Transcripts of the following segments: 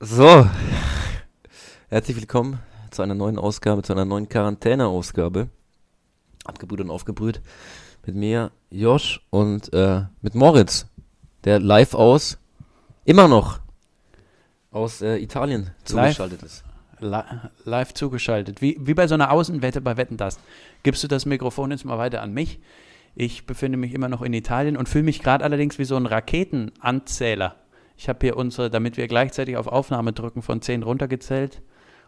So, herzlich willkommen zu einer neuen Ausgabe, zu einer neuen Quarantäne-Ausgabe. Abgebrüht und aufgebrüht. Mit mir, Josh und äh, mit Moritz, der live aus, immer noch aus äh, Italien zugeschaltet ist. Li live zugeschaltet. Wie, wie bei so einer Außenwette bei Wetten das. Gibst du das Mikrofon jetzt mal weiter an mich? Ich befinde mich immer noch in Italien und fühle mich gerade allerdings wie so ein Raketenanzähler. Ich habe hier unsere, damit wir gleichzeitig auf Aufnahme drücken, von 10 runtergezählt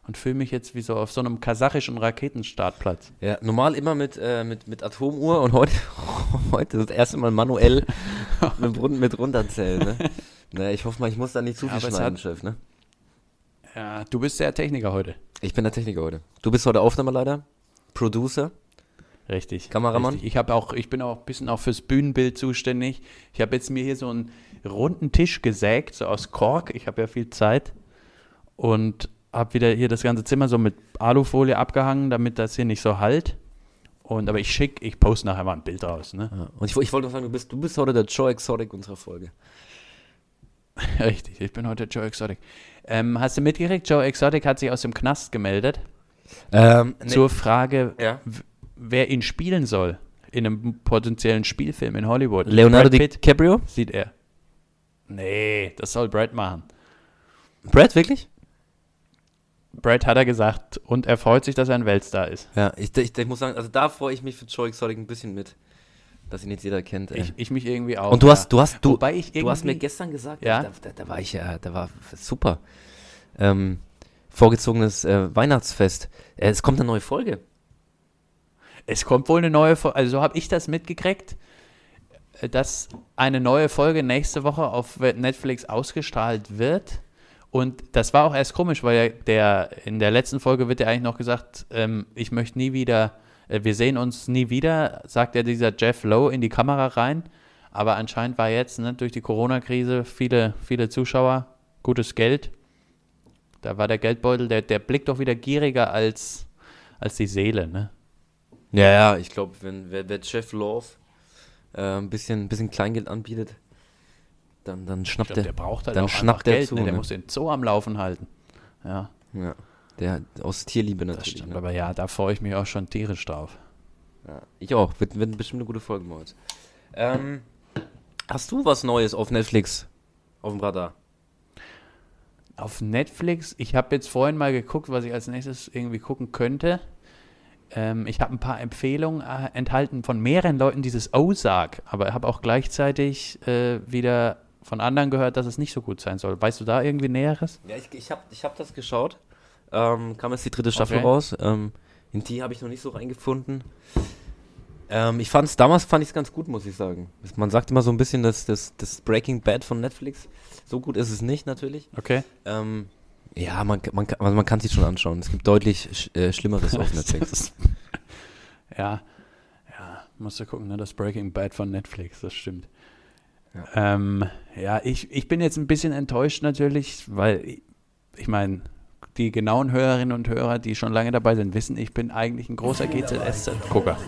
und fühle mich jetzt wie so auf so einem kasachischen Raketenstartplatz. Ja, normal immer mit, äh, mit, mit Atomuhr und heute, heute das erste Mal manuell mit, mit runterzählen. Ne? Naja, ich hoffe mal, ich muss da nicht zu viel es schneiden, hat- Chef. Ne? Ja, du bist der Techniker heute. Ich bin der Techniker heute. Du bist heute Aufnahmeleiter, Producer. Richtig. Kameramann? Richtig. Ich, auch, ich bin auch ein bisschen auch fürs Bühnenbild zuständig. Ich habe jetzt mir hier so einen runden Tisch gesägt, so aus Kork. Ich habe ja viel Zeit. Und habe wieder hier das ganze Zimmer so mit Alufolie abgehangen, damit das hier nicht so halt. Und aber ich schick, ich poste nachher mal ein Bild raus, ne? Ja. Und ich, ich wollte noch sagen, du bist, du bist heute der Joe Exotic unserer Folge. Richtig, ich bin heute Joe Exotic. Ähm, hast du mitgekriegt, Joe Exotic hat sich aus dem Knast gemeldet Ähm, zur Frage, ja. wer ihn spielen soll in einem potenziellen Spielfilm in Hollywood. Leonardo DiCaprio? sieht er. Nee, das soll Brad machen. Brad, wirklich? Brad hat er gesagt und er freut sich, dass er ein Weltstar ist. Ja, ich, ich, ich muss sagen, also da freue ich mich für Joe Exotic ein bisschen mit, dass ihn jetzt jeder kennt. Ich, ich mich irgendwie auch. Und du ja. hast, du hast, du, Wobei ich du hast mir gestern gesagt, Ja? da, da, da war ich ja, da war super. Ähm, vorgezogenes äh, Weihnachtsfest. Äh, es kommt eine neue Folge. Es kommt wohl eine neue Folge, also so habe ich das mitgekriegt, dass eine neue Folge nächste Woche auf Netflix ausgestrahlt wird. Und das war auch erst komisch, weil der, in der letzten Folge wird ja eigentlich noch gesagt, ähm, ich möchte nie wieder, äh, wir sehen uns nie wieder, sagt ja dieser Jeff Lowe in die Kamera rein. Aber anscheinend war jetzt ne, durch die Corona-Krise viele, viele Zuschauer, gutes Geld. Da war der Geldbeutel, der, der blickt doch wieder gieriger als, als die Seele, ne? Ja, ja, ich glaube, wenn wer, wer Jeff Love äh, ein bisschen, bisschen Kleingeld anbietet, dann, dann schnappt glaub, er. der braucht halt dann auch schnappt der Geld, zu, ne? Der ne? muss den Zoo am Laufen halten. Ja, Ja, der aus Tierliebe das natürlich. stimmt. Ne? Aber ja, da freue ich mich auch schon tierisch drauf. Ja, ich auch. Wird, wird bestimmt eine gute Folge heute. Ähm, hast du was Neues auf Netflix auf dem Radar? Auf Netflix, ich habe jetzt vorhin mal geguckt, was ich als nächstes irgendwie gucken könnte. Ähm, ich habe ein paar Empfehlungen äh, enthalten von mehreren Leuten, dieses Ozark, aber habe auch gleichzeitig äh, wieder von anderen gehört, dass es nicht so gut sein soll. Weißt du da irgendwie Näheres? Ja, ich, ich habe ich hab das geschaut. Ähm, kam jetzt die dritte Staffel Okay. raus. Ähm, in die habe ich noch nicht so reingefunden. Ähm, ich fand's, damals fand ich es ganz gut, muss ich sagen. Man sagt immer so ein bisschen, dass das, das Breaking Bad von Netflix, so gut ist es nicht natürlich. Okay. Ähm, ja, man, man, kann- also man kann sich schon anschauen. Es gibt deutlich sch, äh, Schlimmeres auf Netflix. ja, ja, musst du gucken, ne? das Breaking Bad von Netflix, das stimmt. Ja. Ähm, ja ich, ich bin jetzt ein bisschen enttäuscht natürlich, weil ich, ich meine, die genauen Hörerinnen und Hörer, die schon lange dabei sind, wissen, ich bin eigentlich ein großer GZSZ-Gucker.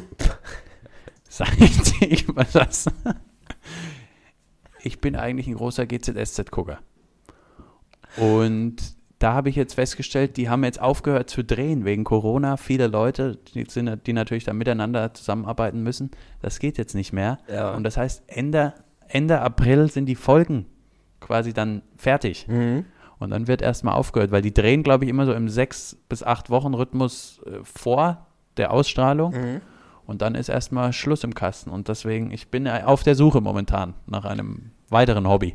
Sag ich dir mal das? Ich bin eigentlich ein großer GZSZ-Gucker. Und da habe ich jetzt festgestellt, die haben jetzt aufgehört zu drehen wegen Corona. Viele Leute, die, sind, die natürlich da miteinander zusammenarbeiten müssen, das geht jetzt nicht mehr. Ja. Und das heißt, Ende, Ende April sind die Folgen quasi dann fertig. Mhm. Und dann wird erstmal aufgehört, weil die drehen, glaube ich, immer so im sechs bis acht Wochen Rhythmus äh, vor der Ausstrahlung. Mhm. Und dann ist erstmal Schluss im Kasten. Und deswegen, ich bin äh, auf der Suche momentan nach einem weiteren Hobby.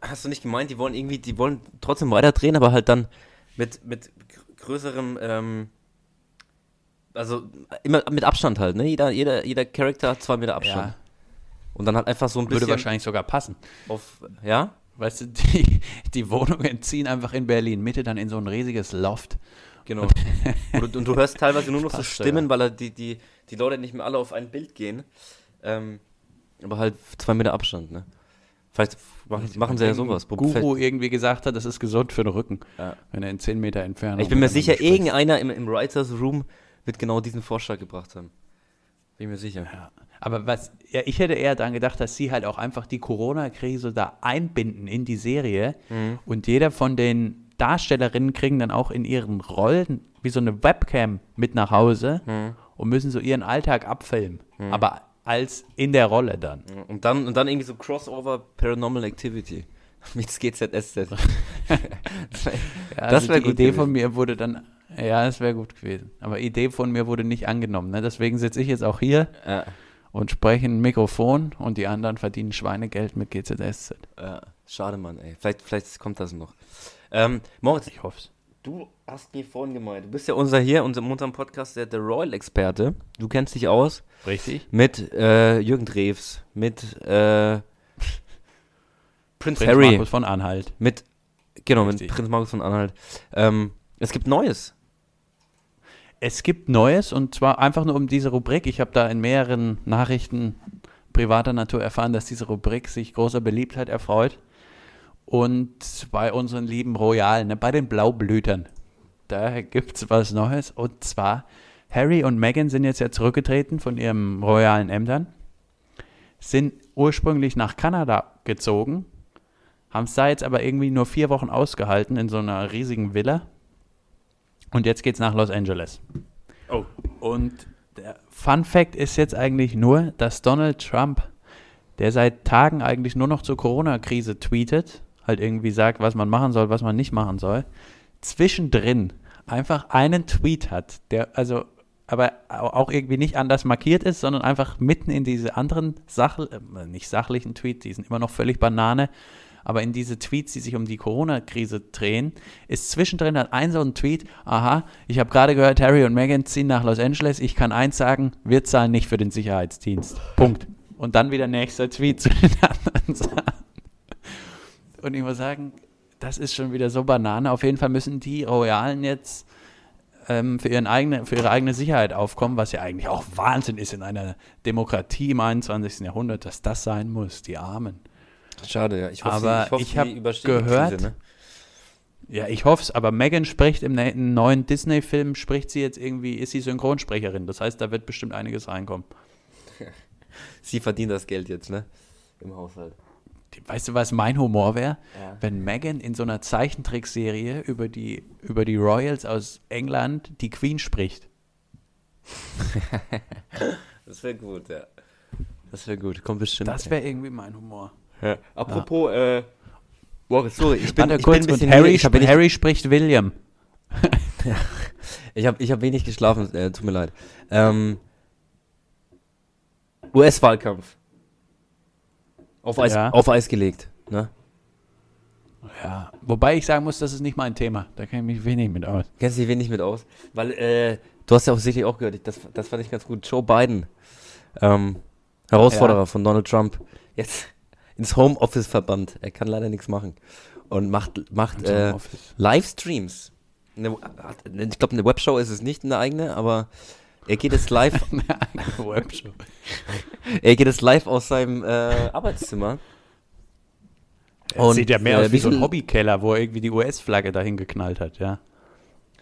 Hast du nicht gemeint, die wollen irgendwie, die wollen trotzdem weiter drehen, aber halt dann mit, mit gr- größerem, ähm, also immer mit Abstand halt, ne? Jeder, jeder, jeder Charakter hat zwei Meter Abstand. Ja, Und dann halt einfach so ein würde bisschen wahrscheinlich sogar passen. auf, ja? Weißt du, die, die Wohnungen ziehen einfach in Berlin Mitte dann in so ein riesiges Loft. Genau. und, du, und du hörst teilweise nur noch so Stimmen, ja. weil halt die, die, die Leute nicht mehr alle auf ein Bild gehen. Ähm, aber halt zwei Meter Abstand, ne? Vielleicht machen, machen sie ja sowas. Guru irgendwie gesagt hat, das ist gesund für den Rücken, Ja. wenn er in 10 Meter Entfernung. Ich bin mir sicher, spricht. irgendeiner im, im Writers Room wird genau diesen Vorschlag gebracht haben. Bin mir sicher. Ja. Aber was, ja, ich hätte eher daran gedacht, dass sie halt auch einfach die Corona-Krise da einbinden in die Serie Mhm. und jeder von den Darstellerinnen kriegen dann auch in ihren Rollen wie so eine Webcam mit nach Hause Hm. und müssen so ihren Alltag abfilmen. Aber als in der Rolle dann. Und dann, und dann irgendwie so Crossover Paranormal Activity. Mit GZSZ. Ja, Das also wär die gut Idee gewesen. von mir wurde dann, ja, das wäre gut gewesen. Aber Idee von mir wurde nicht angenommen. Ne? Deswegen sitze ich jetzt auch hier ja, und spreche in ein Mikrofon und die anderen verdienen Schweinegeld mit GZSZ. ja, schade, Mann, ey. Vielleicht, vielleicht kommt das noch. Ähm, Moritz, Ich hoffe es. Du hast mir vorhin gemeint, du bist ja unser hier, unser, in unserem Podcast, der, der Royal-Experte. Du kennst dich aus Richtig? mit äh, Jürgen Drews, mit äh, Prince, Prinz Harry, Markus von Anhalt. mit, genau, mit Richtig. Prinz Markus von Anhalt. Ähm, es gibt Neues. Es gibt Neues und zwar einfach nur um diese Rubrik. Ich habe da in mehreren Nachrichten privater Natur erfahren, dass diese Rubrik sich großer Beliebtheit erfreut. Und bei unseren lieben Royalen, ne, bei den Blaublütern, da gibt es was Neues. Und zwar, Harry und Meghan sind jetzt ja zurückgetreten von ihren royalen Ämtern, sind ursprünglich nach Kanada gezogen, haben es da jetzt aber irgendwie nur vier Wochen ausgehalten in so einer riesigen Villa. Und jetzt geht's nach Los Angeles. Oh. Und der Fun Fact ist jetzt eigentlich nur, dass Donald Trump, der seit Tagen eigentlich nur noch zur Corona-Krise tweetet, halt irgendwie sagt, was man machen soll, was man nicht machen soll, zwischendrin einfach einen Tweet hat, der also aber au- auch irgendwie nicht anders markiert ist, sondern einfach mitten in diese anderen Sach äh, nicht sachlichen Tweets, die sind immer noch völlig Banane, aber in diese Tweets, die sich um die Corona-Krise drehen, ist zwischendrin halt ein so ein Tweet, aha, ich habe gerade gehört, Harry und Meghan ziehen nach Los Angeles, ich kann eins sagen, wir zahlen nicht für den Sicherheitsdienst. Punkt. Und dann wieder nächster Tweet zu den anderen Sachen. Und ich muss sagen, das ist schon wieder so Banane. Auf jeden Fall müssen die Royalen jetzt ähm, für, ihren eigene, für ihre eigene Sicherheit aufkommen, was ja eigentlich auch Wahnsinn ist in einer Demokratie im 21. Jahrhundert, dass das sein muss, die Armen. Schade, ja. Ich Aber ich, hoffe, ich hab die überstehen die gehört- Krise, ne? Ja, ich hoffe es, aber Megan spricht im ne- neuen Disney-Film, spricht sie jetzt irgendwie, ist sie Synchronsprecherin. Das heißt, da wird bestimmt einiges reinkommen. Sie verdient das Geld jetzt, ne? Im Haushalt. Weißt du, was mein Humor wäre? Ja. Wenn Megan in so einer Zeichentrickserie über die, über die Royals aus England die Queen spricht. Das wäre gut, ja. Das wäre gut, kommt bestimmt. Das wäre irgendwie mein Humor. ja. Apropos, äh, Boris, sorry, ich bin, Warte ich kurz, bin ein bisschen und Harry, ich wenig, Harry spricht William. ich hab, ich hab wenig geschlafen, äh, tut mir leid. Ähm, US-Wahlkampf. Auf Eis, Ja. auf Eis gelegt, ne? Ja, wobei ich sagen muss, das ist nicht mein Thema. Da kenne ich mich wenig mit aus. Kennst dich wenig mit aus? Weil, äh, du hast ja auch sicherlich auch gehört, das, das fand ich ganz gut. Joe Biden, ähm, Herausforderer Ja. von Donald Trump, jetzt ins Homeoffice verbannt. Er kann leider nichts machen. Und macht, macht äh. Livestreams. Eine, ich glaube, eine Webshow ist es nicht, eine eigene, aber er geht jetzt live, er geht jetzt live aus seinem äh, Arbeitszimmer. Er Und, sieht ja mehr äh, aus wie so ein Hobbykeller, wo er irgendwie die US-Flagge dahin geknallt hat, ja.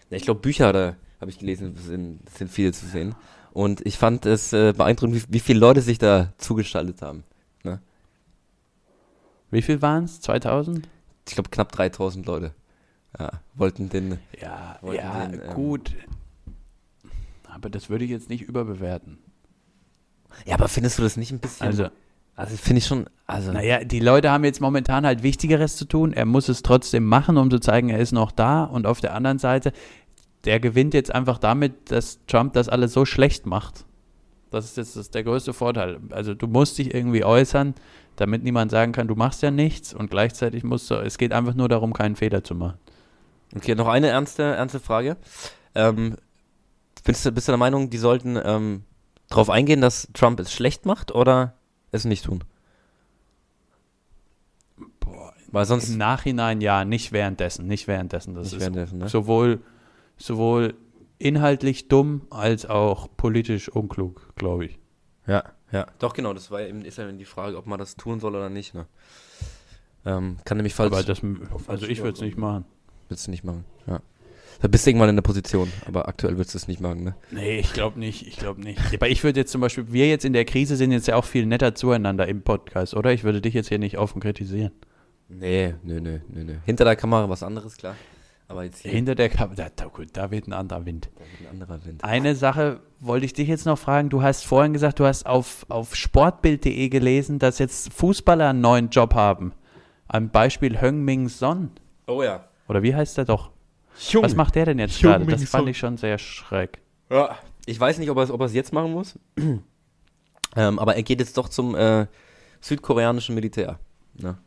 Ja, Ich glaube, Bücher da habe ich gelesen, sind, sind viele zu sehen. Und ich fand es äh, beeindruckend, wie, wie viele Leute sich da zugeschaltet haben. Wie viel waren es? 2000? Ich glaube, knapp 3000 Leute ja, wollten den. Ja, Wollten ja, den, ähm, gut. Aber das würde ich jetzt nicht überbewerten. Ja, aber findest du das nicht ein bisschen. Also, also finde ich schon. Also, naja, die Leute haben jetzt momentan halt Wichtigeres zu tun. Er muss es trotzdem machen, um zu zeigen, er ist noch da. Und auf der anderen Seite, der gewinnt jetzt einfach damit, dass Trump das alles so schlecht macht. Das ist jetzt das, der größte Vorteil. Also du musst dich irgendwie äußern, damit niemand sagen kann, du machst ja nichts. Und gleichzeitig musst du, es geht einfach nur darum, keinen Fehler zu machen. okay, noch eine ernste, ernste Frage. Ähm, bist, du, bist du der Meinung, die sollten ähm, darauf eingehen, dass Trump es schlecht macht oder es nicht tun? Boah, Weil sonst. Im Nachhinein ja, nicht währenddessen, nicht währenddessen. Das Nicht ist währenddessen, ne? sowohl, sowohl inhaltlich dumm als auch politisch unklug, glaube ich. Ja, ja. Doch, genau, das war eben, ist ja eben die Frage, ob man das tun soll oder nicht. Ne? Ähm, kann nämlich falsch. Aber das, also ich würde es nicht machen. Willst du nicht machen, ja. Da bist du irgendwann in der Position, aber aktuell würdest du es nicht machen, ne? Nee, ich glaube nicht, ich glaube nicht. Aber ich würde jetzt zum Beispiel, wir jetzt in der Krise sind jetzt ja auch viel netter zueinander im Podcast, oder? Ich würde dich jetzt hier nicht offen kritisieren. Nee, nö, nö, nö, nö. Hinter der Kamera was anderes, klar. Aber jetzt hier Hinter der Kamera, da, da, da weht ein anderer Wind. da wird ein anderer Wind. Eine Sache wollte ich dich jetzt noch fragen. Du hast vorhin gesagt, du hast auf, auf sportbild.de gelesen, dass jetzt Fußballer einen neuen Job haben. Ein Beispiel Heung-Min Son. Oh ja. Oder wie heißt der doch? Jung. Was macht der denn jetzt Heung-min gerade? Das fand ich schon sehr schräg. Ja. Ich weiß nicht, ob er es jetzt machen muss. ähm, aber er geht jetzt doch zum äh, südkoreanischen Militär. Ne?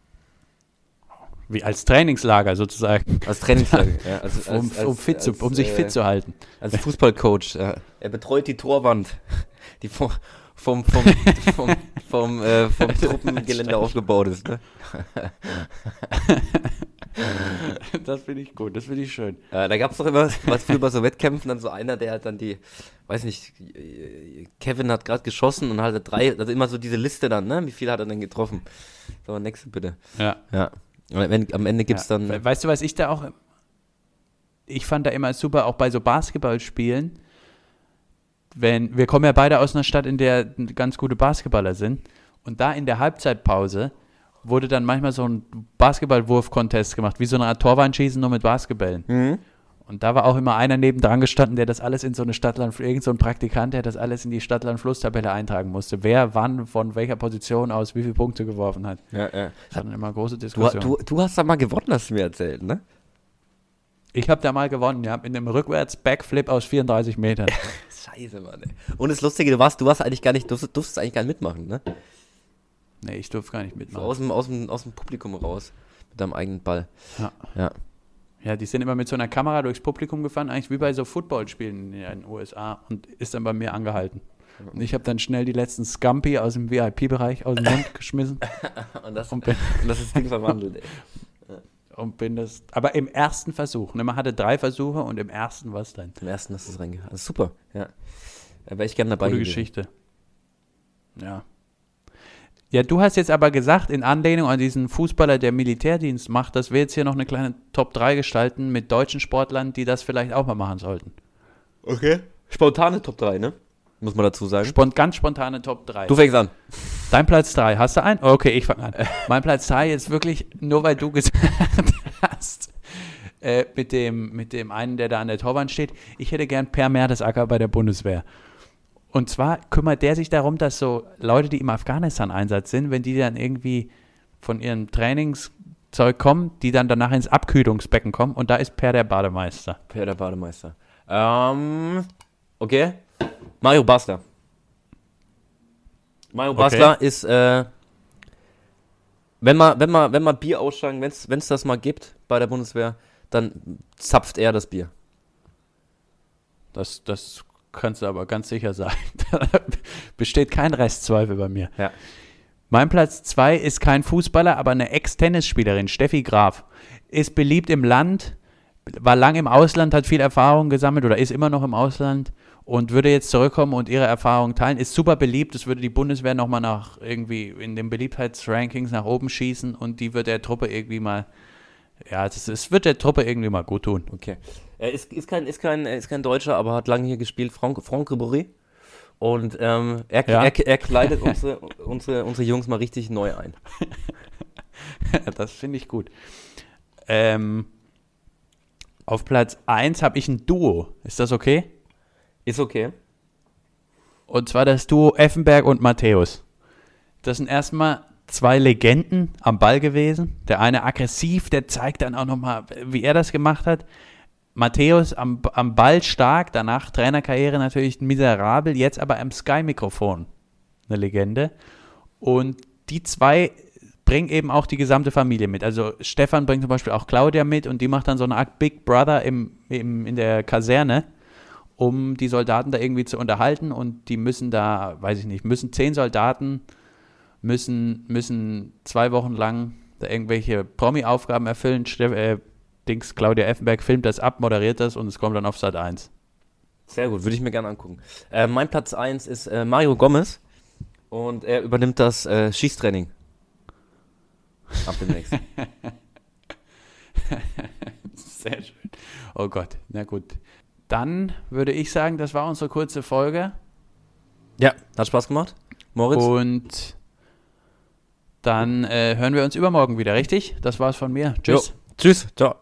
Wie als Trainingslager sozusagen. Als Trainingslager. ja, als, Um, als, als, um, fit zu, als, um sich äh, fit zu halten. Als Fußballcoach. Ja. Er betreut die Torwand, die vom, vom, vom, vom, vom, äh, vom Truppengelände aufgebaut ist. Ne? Das finde ich gut, das finde ich schön. Äh, da gab es doch immer, was früher bei so Wettkämpfen, dann so einer, der hat dann die, weiß nicht, Kevin hat gerade geschossen und hatte drei, also immer so diese Liste dann, ne? Wie viel hat er denn getroffen? So, nächste bitte. Ja. Ja. Und wenn, am Ende gibt es ja. dann. We- Weißt du, was ich da auch. Ich fand da immer super, auch bei so Basketballspielen, wenn. Wir kommen ja beide aus einer Stadt, in der ganz gute Basketballer sind. Und da in der Halbzeitpause wurde dann manchmal so ein Basketballwurf-Contest gemacht, wie so eine Art Torwandschießen nur mit Basketballen. Mhm. Und da war auch immer einer nebendran gestanden, der das alles in so eine Stadtland, irgend so ein Praktikant, der das alles in die Stadtland-Flusstabelle eintragen musste. Wer wann von welcher Position aus wie viele Punkte geworfen hat. Ja, ja. Das war dann immer große Du, Diskussion. du, du hast da mal gewonnen, hast du mir erzählt, ne? Ich habe da mal gewonnen, ja, mit einem Rückwärts-Backflip aus 34 Metern. Scheiße, Mann. Ey. Und das Lustige, du warst, du warst eigentlich gar nicht, durftest, durftest eigentlich gar nicht mitmachen, ne? Nee, ich durfte gar nicht So mitmachen. aus dem, aus, dem, aus dem Publikum raus. Mit deinem eigenen Ball. Ja. Ja. Ja, die sind immer mit so einer Kamera durchs Publikum gefahren, eigentlich wie bei so Footballspielen in den USA und ist dann bei mir angehalten. Und ich habe dann schnell die letzten Scampi aus dem VIP-Bereich aus dem Mund geschmissen Und das, und bin, und das ist Ding verwandelt, ey. und bin das. Aber im ersten Versuch. Ne, man hatte drei Versuche und im ersten war es dann. Zum ersten hast du es reingehauen. Also super, ja. Da wäre ich gerne dabei Gute gewesen. Geschichte. Ja. Ja, du hast jetzt aber gesagt, in Anlehnung an diesen Fußballer, der Militärdienst macht, dass wir jetzt hier noch eine kleine Top 3 gestalten mit deutschen Sportlern, die das vielleicht auch mal machen sollten. Okay. Spontane Top 3, ne? Muss man dazu sagen. Spont ganz spontane Top 3. Du fängst an. Dein Platz 3, hast du einen? Okay, ich fange an. mein Platz 3 ist wirklich, nur weil du gesagt hast, äh, mit, dem, mit dem einen, der da an der Torwand steht, ich hätte gern Per Mertesacker bei der Bundeswehr. Und zwar kümmert der sich darum, dass so Leute, die im Afghanistan-Einsatz sind, wenn die dann irgendwie von ihrem Trainingszeug kommen, die dann danach ins Abkühlungsbecken kommen und da ist Per der Bademeister. Per der Bademeister. Ähm, okay. Mario Basler. Mario Okay. Basler ist, äh, wenn man, wenn man, wenn man Bier ausschlagen, wenn es das mal gibt bei der Bundeswehr, dann zapft er das Bier. Das, das kannst du aber ganz sicher sein. Da besteht kein Restzweifel bei mir. Ja. Mein Platz 2 ist kein Fußballer, aber eine Ex-Tennisspielerin, Steffi Graf. Ist beliebt im Land, war lang im Ausland, hat viel Erfahrung gesammelt oder ist immer noch im Ausland und würde jetzt zurückkommen und ihre Erfahrungen teilen. Ist super beliebt, das würde die Bundeswehr nochmal nach irgendwie in den Beliebtheitsrankings nach oben schießen und die wird der Truppe irgendwie mal, ja, es wird der Truppe irgendwie mal gut tun. Okay. Er ist, ist, kein, ist, kein, ist kein Deutscher, aber hat lange hier gespielt, Franck, Franck Ribéry. Und ähm, er, Ja. er, er kleidet unsere, unsere, unsere Jungs mal richtig neu ein. das finde ich gut. Ähm, auf Platz 1 habe ich ein Duo. Ist das okay? Ist okay. Und zwar das Duo Effenberg und Matthäus. Das sind erstmal zwei Legenden am Ball gewesen. Der eine aggressiv, der zeigt dann auch nochmal, wie er das gemacht hat. Matthäus am, am Ball stark, danach Trainerkarriere natürlich miserabel, jetzt aber am Sky-Mikrofon eine Legende. Und die zwei bringen eben auch die gesamte Familie mit. Also Stefan bringt zum Beispiel auch Claudia mit und die macht dann so eine Art Big Brother im, im, in der Kaserne, um die Soldaten da irgendwie zu unterhalten und die müssen da, weiß ich nicht, müssen zehn Soldaten müssen, müssen zwei Wochen lang da irgendwelche Promi-Aufgaben erfüllen. Steff, äh, Dings, Claudia Effenberg filmt das ab, moderiert das und es kommt dann auf Sat 1. Sehr gut, würde ich mir gerne angucken. Äh, mein Platz 1 ist äh, Mario Gomez und er übernimmt das äh, Schießtraining. Ab demnächst. Sehr schön. Oh Gott, na gut. Dann würde ich sagen, das war unsere kurze Folge. ja, hat Spaß gemacht. Moritz? Und dann äh, hören wir uns übermorgen wieder, richtig? Das war's von mir. Tschüss. Jo. Tschüss. Ciao.